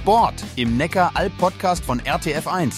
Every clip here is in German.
Sport im Neckar-Alp-Podcast von RTF1.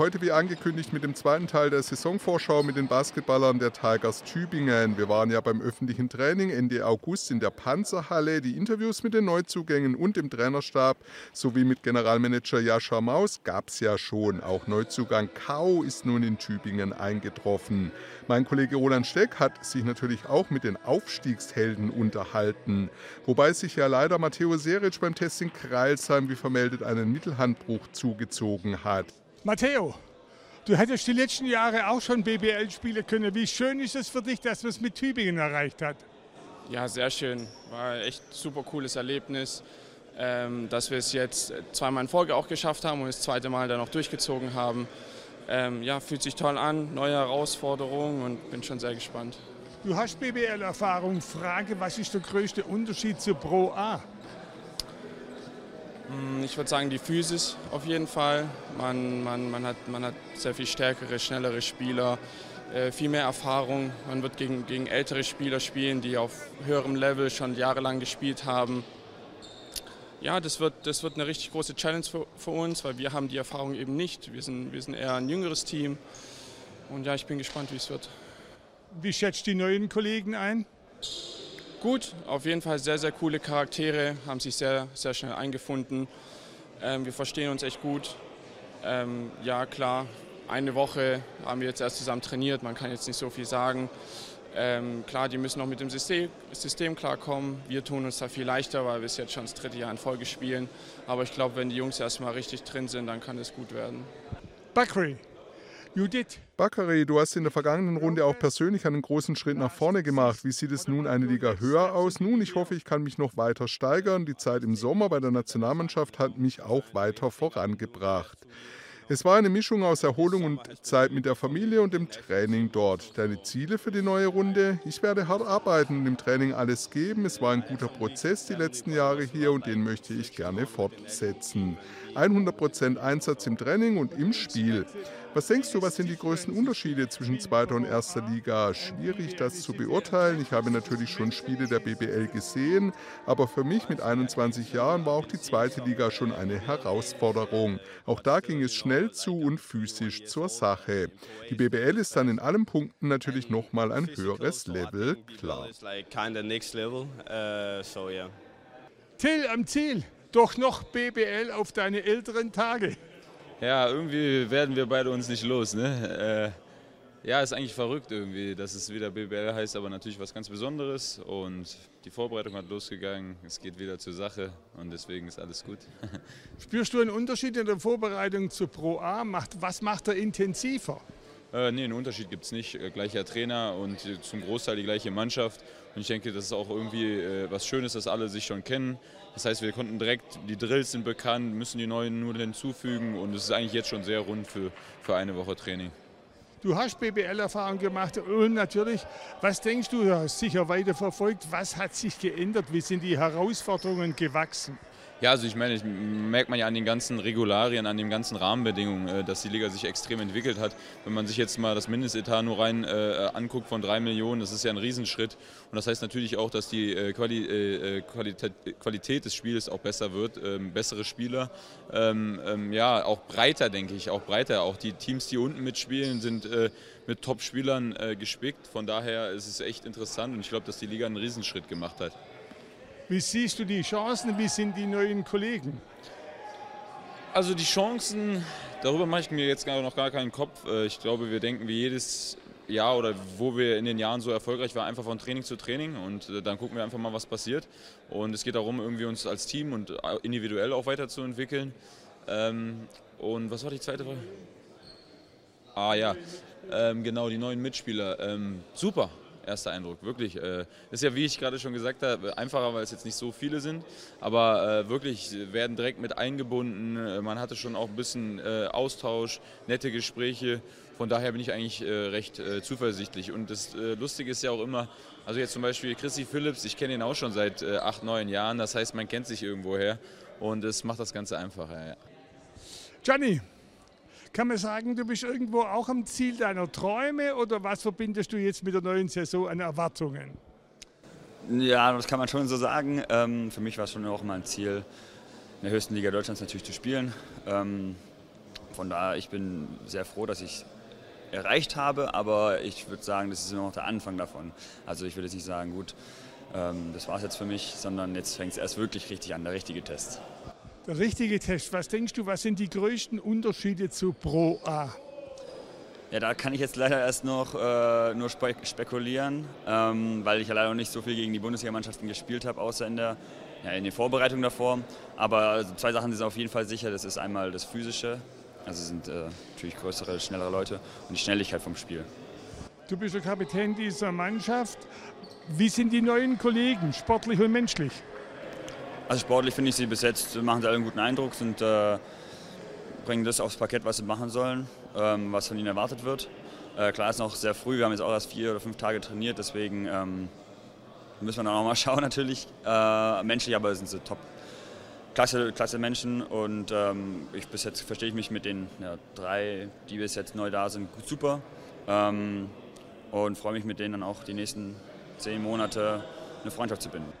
Heute wie angekündigt mit dem zweiten Teil der Saisonvorschau mit den Basketballern der Tigers Tübingen. Wir waren ja beim öffentlichen Training Ende August in der Panzerhalle. Die Interviews mit den Neuzugängen und dem Trainerstab sowie mit Generalmanager Jascha Maus gab es ja schon. Auch Neuzugang Kau ist nun in Tübingen eingetroffen. Mein Kollege Roland Steck hat sich natürlich auch mit den Aufstiegshelden unterhalten. Wobei sich ja leider Matteo Seric beim Test in Kreilsheim wie vermeldet einen Mittelhandbruch zugezogen hat. Matteo, du hättest die letzten Jahre auch schon BBL spielen können. Wie schön ist es für dich, dass man es mit Tübingen erreicht hat? Ja, sehr schön. War echt ein super cooles Erlebnis, ähm, dass wir es jetzt zweimal in Folge auch geschafft haben und das zweite Mal dann auch durchgezogen haben. Ähm, ja, fühlt sich toll an, neue Herausforderungen und bin schon sehr gespannt. Du hast BBL-Erfahrung. Frage, was ist der größte Unterschied zu Pro A? Mm, ich würde sagen, die Physis auf jeden Fall. Man, man, man, hat, man hat sehr viel stärkere, schnellere Spieler, äh, viel mehr Erfahrung. Man wird gegen, gegen ältere Spieler spielen, die auf höherem Level schon jahrelang gespielt haben. Ja, das wird, das wird eine richtig große Challenge für, für uns, weil wir haben die Erfahrung eben nicht. Wir sind, wir sind eher ein jüngeres Team. Und ja, ich bin gespannt, wie es wird. Wie schätzt die neuen Kollegen ein? Gut, auf jeden Fall sehr, sehr coole Charaktere, haben sich sehr, sehr schnell eingefunden. Ähm, wir verstehen uns echt gut. Ähm, ja, klar, eine Woche haben wir jetzt erst zusammen trainiert, man kann jetzt nicht so viel sagen. Ähm, klar, die müssen noch mit dem System, System klarkommen. Wir tun uns da viel leichter, weil wir es jetzt schon das dritte Jahr in Folge spielen. Aber ich glaube, wenn die Jungs erstmal richtig drin sind, dann kann es gut werden. Bakri. Bakary, du hast in der vergangenen Runde auch persönlich einen großen Schritt nach vorne gemacht. Wie sieht es nun eine Liga höher aus? Nun, ich hoffe, ich kann mich noch weiter steigern. Die Zeit im Sommer bei der Nationalmannschaft hat mich auch weiter vorangebracht. Es war eine Mischung aus Erholung und Zeit mit der Familie und dem Training dort. Deine Ziele für die neue Runde? Ich werde hart arbeiten und im Training alles geben. Es war ein guter Prozess die letzten Jahre hier und den möchte ich gerne fortsetzen. 100% Einsatz im Training und im Spiel. Was denkst du, was sind die größten Unterschiede zwischen zweiter und erster Liga? Schwierig, das zu beurteilen. Ich habe natürlich schon Spiele der BBL gesehen, aber für mich mit 21 Jahren war auch die zweite Liga schon eine Herausforderung. Auch da ging es schnell zu und physisch zur Sache. Die BBL ist dann in allen Punkten natürlich nochmal ein höheres Level, klar. Till am Ziel, doch noch BBL auf deine älteren Tage. Ja, irgendwie werden wir beide uns nicht los. Ne? Äh, ja, ist eigentlich verrückt irgendwie, dass es wieder BBL heißt, aber natürlich was ganz Besonderes. Und die Vorbereitung hat losgegangen, es geht wieder zur Sache und deswegen ist alles gut. Spürst du einen Unterschied in der Vorbereitung zu Pro A? was macht er intensiver? Äh, nee, einen Unterschied gibt es nicht. Äh, gleicher Trainer und zum Großteil die gleiche Mannschaft. Und ich denke, das ist auch irgendwie äh, was Schönes, dass alle sich schon kennen. Das heißt, wir konnten direkt, die Drills sind bekannt, müssen die neuen nur hinzufügen und es ist eigentlich jetzt schon sehr rund für, für eine Woche Training. Du hast BBL-Erfahrung gemacht und natürlich, was denkst du, du hast sicher weiter verfolgt, was hat sich geändert, wie sind die Herausforderungen gewachsen? Ja, also ich meine, ich merkt man ja an den ganzen Regularien, an den ganzen Rahmenbedingungen, äh, dass die Liga sich extrem entwickelt hat. Wenn man sich jetzt mal das Mindestetat nur rein äh, anguckt von drei Millionen, das ist ja ein Riesenschritt. Und das heißt natürlich auch, dass die äh, Quali äh, Qualität, Qualität, des Spiels auch besser wird, ähm, bessere Spieler. Ähm, ähm, ja, auch breiter, denke ich, auch breiter. Auch die Teams, die unten mitspielen, sind äh, mit Top-Spielern äh, gespickt. Von daher ist es echt interessant und ich glaube, dass die Liga einen Riesenschritt gemacht hat. Wie siehst du die Chancen? Wie sind die neuen Kollegen? Also die Chancen, darüber mache ich mir jetzt noch gar keinen Kopf. Äh, ich glaube, wir denken wie jedes Jahr oder wo wir in den Jahren so erfolgreich waren, einfach von Training zu Training und äh, dann gucken wir einfach mal, was passiert. Und es geht darum, irgendwie uns als Team und individuell auch weiterzuentwickeln. Ähm, und was war die zweite Frage? Ah ja, ähm, genau, die neuen Mitspieler. Ähm, super, erster Eindruck. Wirklich. Äh, ist ja, wie ich gerade schon gesagt habe, einfacher, weil es jetzt nicht so viele sind. Aber äh, wirklich werden direkt mit eingebunden. Äh, man hatte schon auch ein bisschen äh, Austausch, nette Gespräche. Von daher bin ich eigentlich äh, recht äh, zuversichtlich. Und das Lustige ist ja auch immer, also jetzt zum Beispiel Chrissy Phillips, ich kenne ihn auch schon seit acht, neun Jahren. Das heißt, man kennt sich irgendwoher. Und es macht das Ganze einfacher. Ja. Gianni, kann man sagen, du bist irgendwo auch am Ziel deiner Träume oder was verbindest du jetzt mit der neuen Saison an Erwartungen? Ja, das kann man schon so sagen. Ähm, für mich war es schon auch mal ein Ziel, in der höchsten Liga Deutschlands natürlich zu spielen. Ähm, von daher, ich bin sehr froh, dass ich erreicht habe, aber ich würde sagen, das ist nur noch der Anfang davon. Also ich würde jetzt nicht sagen, gut, ähm, das war es jetzt für mich, sondern jetzt fängt es erst wirklich richtig an, der richtige Test. Der richtige Test, was denkst du, was sind die größten Unterschiede zu Pro A? Ja, da kann ich jetzt leider erst noch äh, nur spe spekulieren, ähm, weil ich ja leider noch nicht so viel gegen die Bundesligamannschaften gespielt habe, außer in der, ja, in der Vorbereitung davor. Aber also zwei Sachen sind auf jeden Fall sicher. Das ist einmal das Physische, also sind äh, natürlich größere, schnellere Leute und die Schnelligkeit vom Spiel. Du bist der Kapitän dieser Mannschaft. Wie sind die neuen Kollegen, sportlich und menschlich? Also sportlich finde ich sie bis jetzt, machen sie alle einen guten Eindruck, sind, äh, bringen das aufs Parkett, was sie machen sollen ähm, was von ihnen erwartet wird. Äh, klar ist noch sehr früh, wir haben jetzt auch erst vier oder fünf Tage trainiert, deswegen ähm, müssen wir dann auch mal schauen natürlich. Äh, menschlich aber sind sie top. Klasse, klasse Menschen und ähm, ich, bis jetzt verstehe ich mich mit den ja, drei, die bis jetzt neu da sind, gut, super. Ähm, und freue mich mit denen dann auch die nächsten zehn Monate eine Freundschaft zu binden.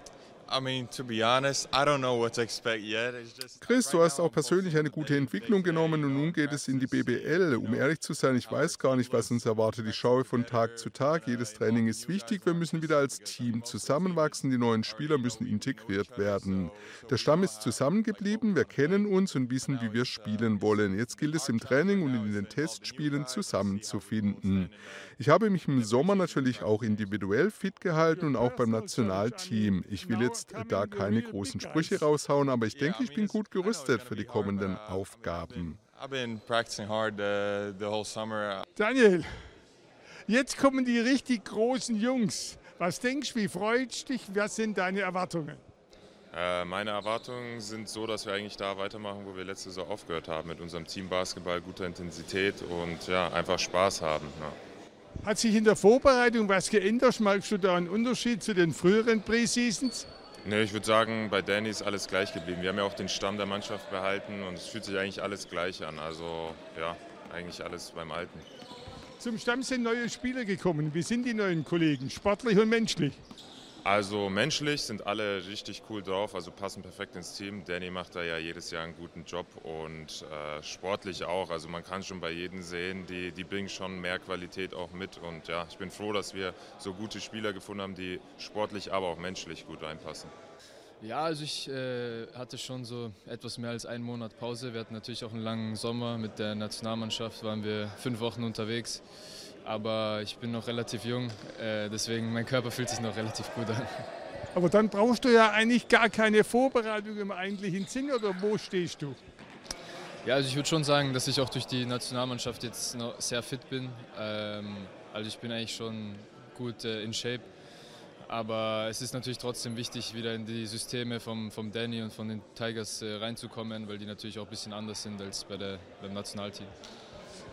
Chris, du hast auch persönlich eine gute Entwicklung genommen und nun geht es in die BBL. Um ehrlich zu sein, ich weiß gar nicht, was uns erwartet. Ich schaue von Tag zu Tag. Jedes Training ist wichtig. Wir müssen wieder als Team zusammenwachsen. Die neuen Spieler müssen integriert werden. Der Stamm ist zusammengeblieben. Wir kennen uns und wissen, wie wir spielen wollen. Jetzt gilt es im Training und in den Testspielen zusammenzufinden. Ich habe mich im Sommer natürlich auch individuell fit gehalten und auch beim Nationalteam. Ich will jetzt jetzt da keine großen Sprüche raushauen, aber ich denke, ich bin gut gerüstet für die kommenden Aufgaben. Daniel, jetzt kommen die richtig großen Jungs. Was denkst du, wie freut dich, was sind deine Erwartungen? Äh, meine Erwartungen sind so, dass wir eigentlich da weitermachen, wo wir letzte Saison aufgehört haben, mit unserem Team Basketball, guter Intensität und ja, einfach Spaß haben. Ja. Hat sich in der Vorbereitung was geändert? Merkst du da einen Unterschied zu den früheren Preseasons? Nee, ich würde sagen, bei Danny ist alles gleich geblieben. Wir haben ja auch den Stamm der Mannschaft behalten und es fühlt sich eigentlich alles gleich an. Also ja, eigentlich alles beim Alten. Zum Stamm sind neue Spieler gekommen. Wie sind die neuen Kollegen, sportlich und menschlich? Also menschlich sind alle richtig cool drauf, also passen perfekt ins Team. Danny macht da ja jedes Jahr einen guten Job und äh, sportlich auch. Also man kann schon bei jedem sehen, die, die bringen schon mehr Qualität auch mit. Und ja, ich bin froh, dass wir so gute Spieler gefunden haben, die sportlich, aber auch menschlich gut reinpassen. Ja, also ich äh, hatte schon so etwas mehr als einen Monat Pause. Wir hatten natürlich auch einen langen Sommer. Mit der Nationalmannschaft waren wir fünf Wochen unterwegs aber ich bin noch relativ jung, äh, deswegen mein Körper fühlt sich noch relativ gut an. Aber dann brauchst du ja eigentlich gar keine Vorbereitung im eigentlichen Sinn oder wo stehst du? Ja, also ich würde schon sagen, dass ich auch durch die Nationalmannschaft jetzt noch sehr fit bin. Ähm, also ich bin eigentlich schon gut äh, in Shape. Aber es ist natürlich trotzdem wichtig, wieder in die Systeme vom, vom Danny und von den Tigers äh, reinzukommen, weil die natürlich auch ein bisschen anders sind als bei der, beim Nationalteam.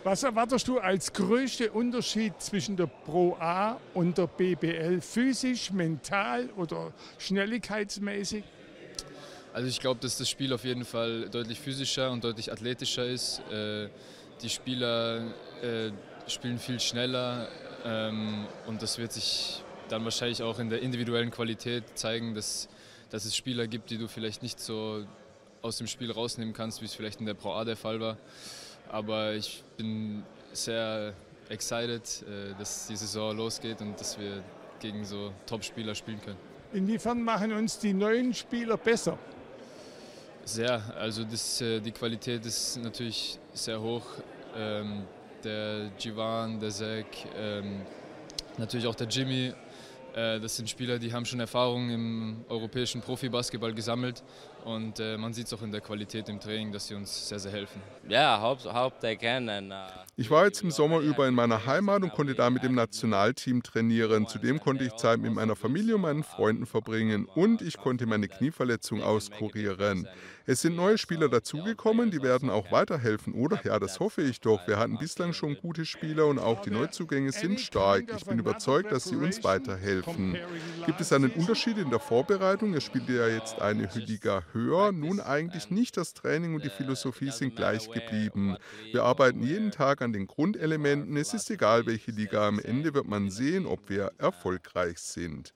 Was erwartest du als größter Unterschied zwischen der Pro A und der BBL? Physisch, mental oder schnelligkeitsmäßig? Also ich glaube, dass das Spiel auf jeden Fall deutlich physischer und deutlich athletischer ist. Äh, die Spieler äh, spielen viel schneller ähm, und das wird sich dann wahrscheinlich auch in der individuellen Qualität zeigen, dass, dass es Spieler gibt, die du vielleicht nicht so aus dem Spiel rausnehmen kannst, wie es vielleicht in der Pro A der Fall war. Aber ich bin sehr excited, äh, dass die Saison losgeht und dass wir gegen so Top-Spieler spielen können. Inwiefern machen uns die neuen Spieler besser? Sehr, also das, äh, die Qualität ist natürlich sehr hoch. Ähm, der Jivan, der Zack, ähm, natürlich auch der Jimmy das sind Spieler, die haben schon Erfahrung im europäischen Profibasketball gesammelt und äh, man sieht es auch in der Qualität im Training, dass sie uns sehr, sehr helfen. Yeah, hope, hope they can and, uh ich war jetzt im Sommer über in meiner Heimat und konnte da mit dem Nationalteam trainieren. Zudem konnte ich Zeit mit meiner Familie und meinen Freunden verbringen und ich konnte meine Knieverletzung auskurieren. Es sind neue Spieler dazugekommen, die werden auch weiterhelfen, oder? Ja, das hoffe ich doch. Wir hatten bislang schon gute Spieler und auch die Neuzugänge sind stark. Ich bin überzeugt, dass sie uns weiterhelfen. Gibt es einen Unterschied in der Vorbereitung? Er spielt ja jetzt eine Liga höher. Nun eigentlich nicht. Das Training und die Philosophie sind gleich geblieben. Wir arbeiten jeden Tag an den Grundelementen. Es ist egal, welche Liga. Am Ende wird man sehen, ob wir erfolgreich sind.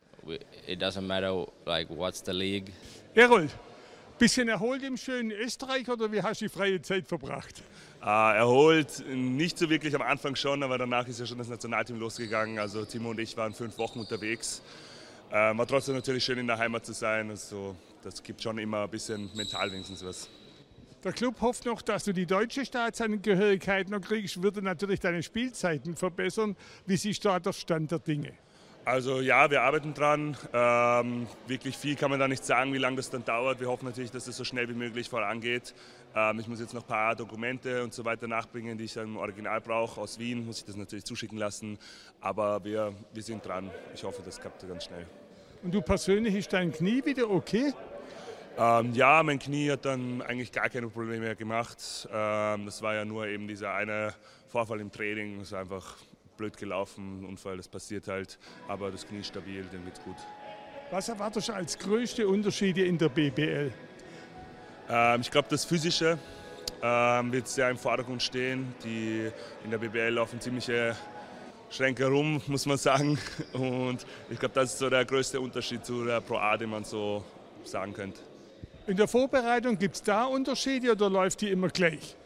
it doesn't matter like what's the league. Gerold, bisschen erholt im schönen Österreich oder wie hast du die freie Zeit verbracht? Äh, erholt, nicht so wirklich am Anfang schon, aber danach ist ja schon das Nationalteam losgegangen. Also Timo und ich waren fünf Wochen unterwegs. Äh, war trotzdem natürlich schön in der Heimat zu sein. Also, das gibt schon immer ein bisschen mental wenigstens was. Der Club hofft noch, dass du die deutsche Staatsangehörigkeit noch kriegst, würde natürlich deine Spielzeiten verbessern. Wie siehst du da der Stand der Dinge? Also ja, wir arbeiten dran. Ähm, wirklich viel kann man da nicht sagen, wie lange das dann dauert. Wir hoffen natürlich, dass es so schnell wie möglich vorangeht. Ähm, ich muss jetzt noch ein paar Dokumente und so weiter nachbringen, die ich dann im Original brauche. Aus Wien muss ich das natürlich zuschicken lassen. Aber wir, wir sind dran. Ich hoffe, das klappt ganz schnell. Und du persönlich, ist dein Knie wieder okay? Ähm, ja, mein Knie hat dann eigentlich gar keine Probleme mehr gemacht. Ähm, das war ja nur eben dieser eine Vorfall im Training. Das war einfach blöd gelaufen, Unfall, das passiert halt. Aber das Knie ist stabil, dem geht's gut. Was erwartest du als größte Unterschiede in der BBL? Ähm, ich glaube, das Physische ähm, wird sehr im Vordergrund stehen. Die in der BBL laufen ziemliche Schränke rum, muss man sagen. Und ich glaube, das ist so der größte Unterschied zu der Pro A, den man so sagen könnte. In der Vorbereitung gibt es da Unterschiede oder läuft die immer gleich?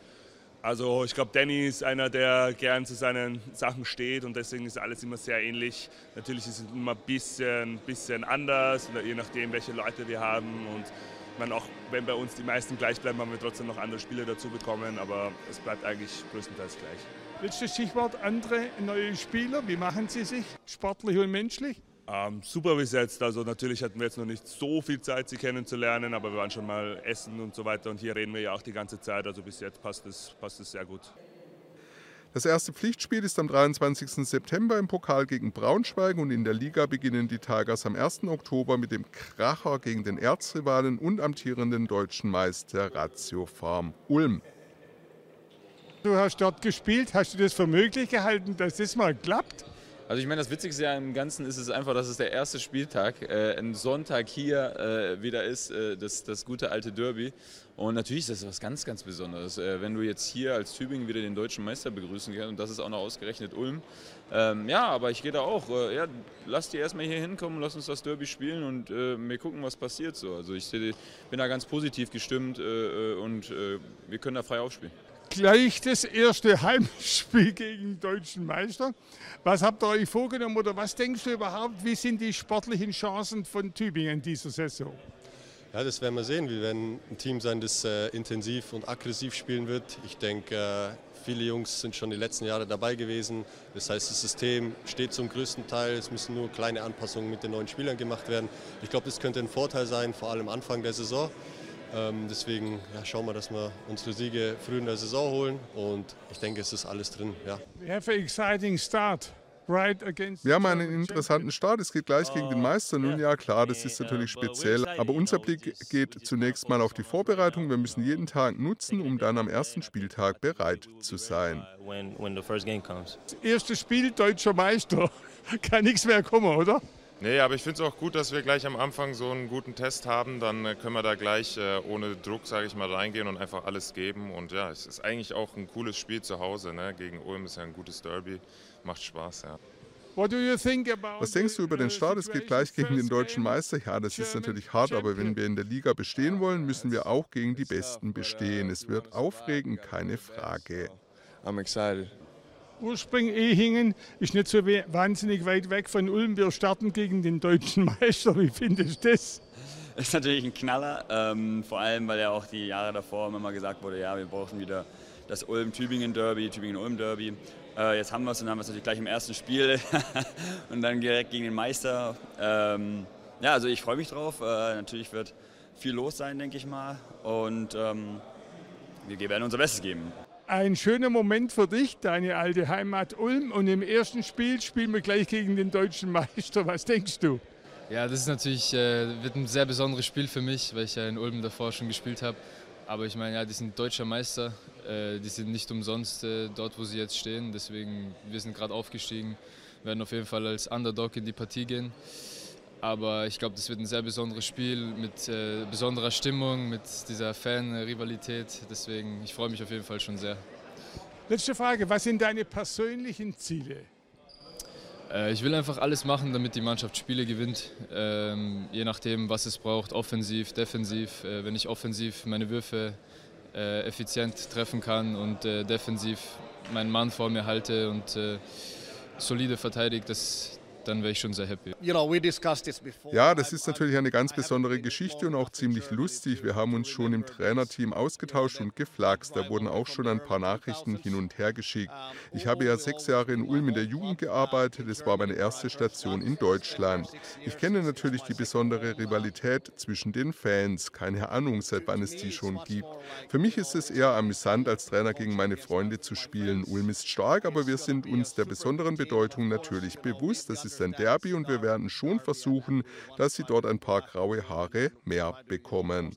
Also ich glaube, Danny ist einer, der gern zu seinen Sachen steht und deswegen ist alles immer sehr ähnlich. Natürlich ist es immer ein bisschen, bisschen anders, je nachdem, welche Leute wir haben. Und ich meine, auch wenn bei uns die meisten gleich bleiben, haben wir trotzdem noch andere Spieler dazu bekommen, aber es bleibt eigentlich größtenteils gleich. Letztes Stichwort, andere neue Spieler, wie machen sie sich, sportlich und menschlich? Ähm, super bis jetzt. Also natürlich hatten wir jetzt noch nicht so viel Zeit, sie kennenzulernen, aber wir waren schon mal essen und so weiter. Und hier reden wir ja auch die ganze Zeit. Also bis jetzt passt es, passt es sehr gut. Das erste Pflichtspiel ist am 23. September im Pokal gegen Braunschweig und in der Liga beginnen die Tigers am 1. Oktober mit dem Kracher gegen den Erzrivalen und amtierenden deutschen Meister Ratio Farm Ulm. Du hast dort gespielt. Hast du das für möglich gehalten, dass das mal klappt? Also ich meine, das Witzigste ja im Ganzen ist es einfach, dass es der erste Spieltag, äh, ein Sonntag hier äh, wieder ist, äh, das, das gute alte Derby. Und natürlich ist das was ganz, ganz Besonderes. Äh, wenn du jetzt hier als Tübingen wieder den deutschen Meister begrüßen kannst und das ist auch noch ausgerechnet Ulm. Ähm, ja, aber ich gehe da auch, äh, ja, lass die erstmal hier hinkommen, lass uns das Derby spielen und äh, wir gucken, was passiert so. Also ich bin da ganz positiv gestimmt und wir können da frei aufspielen gleich das erste Heimspiel gegen den deutschen Meister. Was habt ihr euch vorgenommen oder was denkst du überhaupt, wie sind die sportlichen Chancen von Tübingen in dieser Saison? Ja, das werden wir sehen. Wir werden ein Team sein, das äh, intensiv und aggressiv spielen wird. Ich denke, äh, viele Jungs sind schon die letzten Jahre dabei gewesen. Das heißt, das System steht zum größten Teil. Es müssen nur kleine Anpassungen mit den neuen Spielern gemacht werden. Ich glaube, das könnte ein Vorteil sein, vor allem Anfang der Saison. Ähm, deswegen ja, schauen wir, dass wir unsere Siege früh in der Saison holen und ich denke, es ist alles drin. Ja. We have an exciting start. Wir haben einen interessanten Start. Es geht gleich gegen den Meister. Nun ja, klar, das ist natürlich speziell. Aber unser Blick geht zunächst mal auf die Vorbereitung. Wir müssen jeden Tag nutzen, um dann am ersten Spieltag bereit zu sein. Das erste Spiel deutscher Meister. Kann nichts mehr kommen, oder? Nee, aber ich finde es auch gut, dass wir gleich am Anfang so einen guten Test haben. Dann äh, können wir da gleich äh, ohne Druck, sage ich mal, reingehen und einfach alles geben. Und ja, es ist eigentlich auch ein cooles Spiel zu Hause. Ne? Gegen Ulm ist ja ein gutes Derby. Macht Spaß, ja. Was denkst du über den Start? Es geht gleich gegen den deutschen Meister. Ja, das ist natürlich hart, aber wenn wir in der Liga bestehen wollen, müssen wir auch gegen die Besten bestehen. Es wird aufregend, keine Frage. I'm excited. Ursprung Ehingen ist nicht so wahnsinnig weit weg von Ulm. Wir starten gegen den deutschen Meister. Wie findest du das? Das ist natürlich ein Knaller, ähm, vor allem weil ja auch die Jahre davor immer mal gesagt wurde, ja, wir brauchen wieder das Ulm-Tübingen-Derby, Tübingen-Ulm-Derby. Äh, jetzt haben wir es und haben es natürlich gleich im ersten Spiel und dann direkt gegen den Meister. Ähm, ja, also ich freue mich drauf. Äh, natürlich wird viel los sein, denke ich mal. Und ähm, wir werden unser Bestes geben. Ein schöner Moment für dich, deine alte Heimat Ulm. Und im ersten Spiel spielen wir gleich gegen den deutschen Meister. Was denkst du? Ja, das ist natürlich äh, wird ein sehr besonderes Spiel für mich, weil ich ja in Ulm davor schon gespielt habe. Aber ich meine, ja, die sind deutscher Meister. Äh, die sind nicht umsonst äh, dort, wo sie jetzt stehen. Deswegen, wir sind gerade aufgestiegen, werden auf jeden Fall als Underdog in die Partie gehen. Aber ich glaube, das wird ein sehr besonderes Spiel mit äh, besonderer Stimmung, mit dieser Fan-Rivalität. Deswegen, ich freue mich auf jeden Fall schon sehr. Letzte Frage, was sind deine persönlichen Ziele? Äh, ich will einfach alles machen, damit die Mannschaft Spiele gewinnt. Ähm, je nachdem, was es braucht, offensiv, defensiv. Äh, wenn ich offensiv meine Würfe äh, effizient treffen kann und äh, defensiv meinen Mann vor mir halte und äh, solide verteidigt, das, dann wäre ich schon sehr happy. Ja, das ist natürlich eine ganz besondere Geschichte und auch ziemlich lustig. Wir haben uns schon im Trainerteam ausgetauscht und geflaxt. Da wurden auch schon ein paar Nachrichten hin und her geschickt. Ich habe ja sechs Jahre in Ulm in der Jugend gearbeitet. Es war meine erste Station in Deutschland. Ich kenne natürlich die besondere Rivalität zwischen den Fans. Keine Ahnung, seit wann es die schon gibt. Für mich ist es eher amüsant, als Trainer gegen meine Freunde zu spielen. Ulm ist stark, aber wir sind uns der besonderen Bedeutung natürlich bewusst. Das ist ist ein Derby und wir werden schon versuchen, dass sie dort ein paar graue Haare mehr bekommen.